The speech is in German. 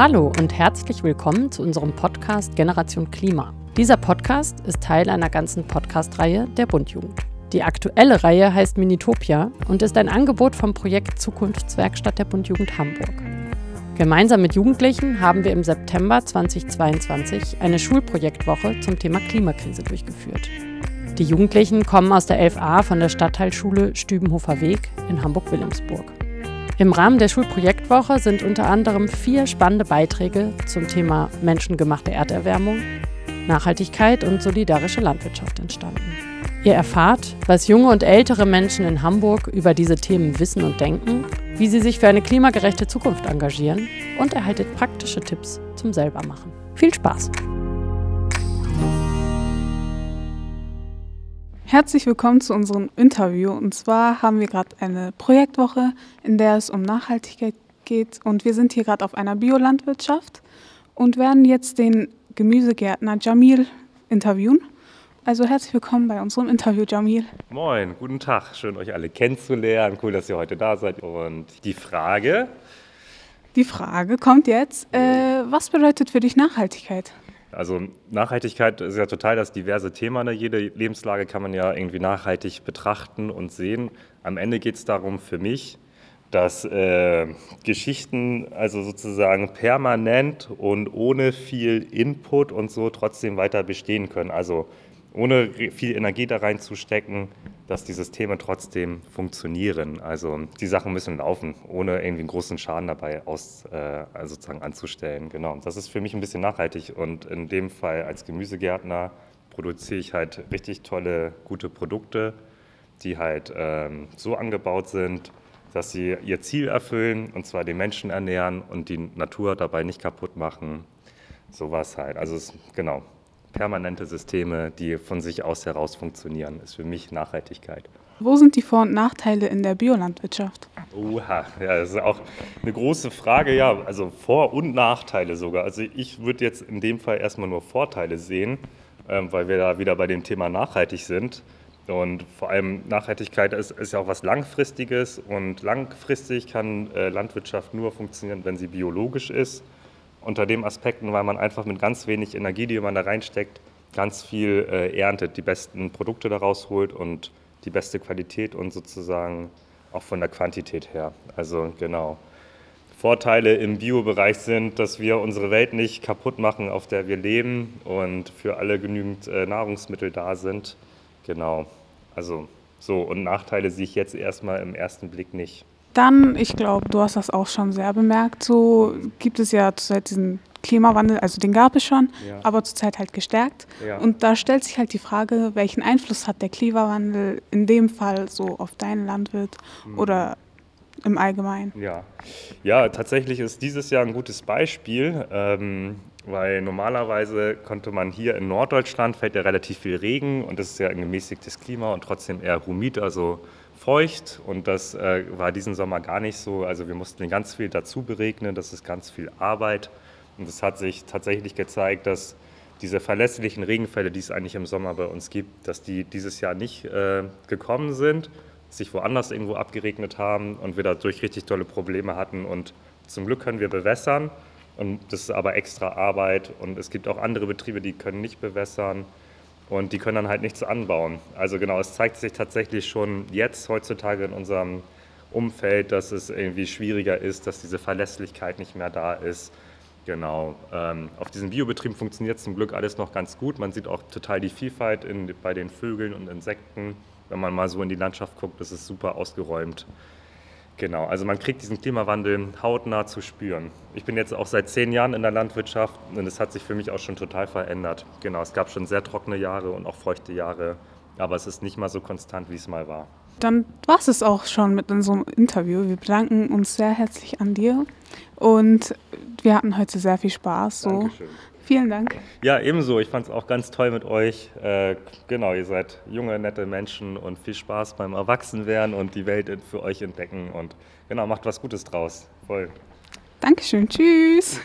Hallo und herzlich willkommen zu unserem Podcast Generation Klima. Dieser Podcast ist Teil einer ganzen Podcast-Reihe der Bundjugend. Die aktuelle Reihe heißt Minitopia und ist ein Angebot vom Projekt Zukunftswerkstatt der Bundjugend Hamburg. Gemeinsam mit Jugendlichen haben wir im September 2022 eine Schulprojektwoche zum Thema Klimakrise durchgeführt. Die Jugendlichen kommen aus der 11a von der Stadtteilschule Stübenhofer Weg in Hamburg-Wilhelmsburg. Im Rahmen der Schulprojektwoche sind unter anderem vier spannende Beiträge zum Thema menschengemachte Erderwärmung, Nachhaltigkeit und solidarische Landwirtschaft entstanden. Ihr erfahrt, was junge und ältere Menschen in Hamburg über diese Themen wissen und denken, wie sie sich für eine klimagerechte Zukunft engagieren und erhaltet praktische Tipps zum Selbermachen. Viel Spaß! Herzlich willkommen zu unserem Interview. Und zwar haben wir gerade eine Projektwoche, in der es um Nachhaltigkeit geht. Und wir sind hier gerade auf einer Biolandwirtschaft und werden jetzt den Gemüsegärtner Jamil interviewen. Also herzlich willkommen bei unserem Interview, Jamil. Moin, guten Tag. Schön, euch alle kennenzulernen. Cool, dass ihr heute da seid. Und die Frage? Die Frage kommt jetzt. Äh, was bedeutet für dich Nachhaltigkeit? Also Nachhaltigkeit ist ja total das diverse Thema. Ne? Jede Lebenslage kann man ja irgendwie nachhaltig betrachten und sehen. Am Ende geht es darum für mich, dass äh, Geschichten also sozusagen permanent und ohne viel Input und so trotzdem weiter bestehen können. Also ohne viel Energie da reinzustecken, dass die Systeme trotzdem funktionieren. Also die Sachen müssen laufen, ohne irgendwie einen großen Schaden dabei aus, äh, also sozusagen anzustellen. Genau. Das ist für mich ein bisschen nachhaltig und in dem Fall als Gemüsegärtner produziere ich halt richtig tolle, gute Produkte, die halt ähm, so angebaut sind, dass sie ihr Ziel erfüllen und zwar den Menschen ernähren und die Natur dabei nicht kaputt machen. Sowas halt. Also es, genau, permanente Systeme, die von sich aus heraus funktionieren, ist für mich Nachhaltigkeit. Wo sind die Vor- und Nachteile in der Biolandwirtschaft? Oha, ja, das ist auch eine große Frage. Ja, also Vor- und Nachteile sogar. Also ich würde jetzt in dem Fall erstmal nur Vorteile sehen, ähm, weil wir da wieder bei dem Thema nachhaltig sind. Und vor allem Nachhaltigkeit ist, ist ja auch was Langfristiges und langfristig kann äh, Landwirtschaft nur funktionieren, wenn sie biologisch ist unter den Aspekten, weil man einfach mit ganz wenig Energie, die man da reinsteckt, ganz viel äh, erntet, die besten Produkte daraus holt und die beste Qualität und sozusagen auch von der Quantität her. Also genau. Vorteile im Biobereich sind, dass wir unsere Welt nicht kaputt machen, auf der wir leben und für alle genügend äh, Nahrungsmittel da sind. Genau. Also so und Nachteile sehe ich jetzt erstmal im ersten Blick nicht. Dann, ich glaube, du hast das auch schon sehr bemerkt, so gibt es ja zurzeit diesen Klimawandel, also den gab es schon, ja. aber zurzeit halt gestärkt. Ja. Und da stellt sich halt die Frage, welchen Einfluss hat der Klimawandel in dem Fall so auf deinen Landwirt mhm. oder im Allgemeinen? Ja. ja, tatsächlich ist dieses Jahr ein gutes Beispiel, ähm, weil normalerweise konnte man hier in Norddeutschland, fällt ja relativ viel Regen und es ist ja ein gemäßigtes Klima und trotzdem eher humid, also feucht und das äh, war diesen Sommer gar nicht so. Also wir mussten ganz viel dazu beregnen, das ist ganz viel Arbeit. Und es hat sich tatsächlich gezeigt, dass diese verlässlichen Regenfälle, die es eigentlich im Sommer bei uns gibt, dass die dieses Jahr nicht äh, gekommen sind, sich woanders irgendwo abgeregnet haben und wir dadurch richtig tolle Probleme hatten. Und zum Glück können wir bewässern. Und das ist aber extra Arbeit. Und es gibt auch andere Betriebe, die können nicht bewässern und die können dann halt nichts anbauen. Also genau, es zeigt sich tatsächlich schon jetzt heutzutage in unserem Umfeld, dass es irgendwie schwieriger ist, dass diese Verlässlichkeit nicht mehr da ist. Genau. Ähm, auf diesen Biobetrieben funktioniert zum Glück alles noch ganz gut. Man sieht auch total die Vielfalt in, bei den Vögeln und Insekten. Wenn man mal so in die Landschaft guckt, das ist super ausgeräumt. Genau, also man kriegt diesen Klimawandel hautnah zu spüren. Ich bin jetzt auch seit zehn Jahren in der Landwirtschaft und es hat sich für mich auch schon total verändert. Genau, es gab schon sehr trockene Jahre und auch feuchte Jahre, aber es ist nicht mal so konstant, wie es mal war. Dann war es es auch schon mit unserem Interview. Wir bedanken uns sehr herzlich an dir und wir hatten heute sehr viel Spaß. So. Dankeschön. Vielen Dank. Ja, ebenso. Ich fand es auch ganz toll mit euch. Äh, genau, ihr seid junge, nette Menschen und viel Spaß beim Erwachsenwerden und die Welt für euch entdecken. Und genau, macht was Gutes draus. Voll. Dankeschön. Tschüss.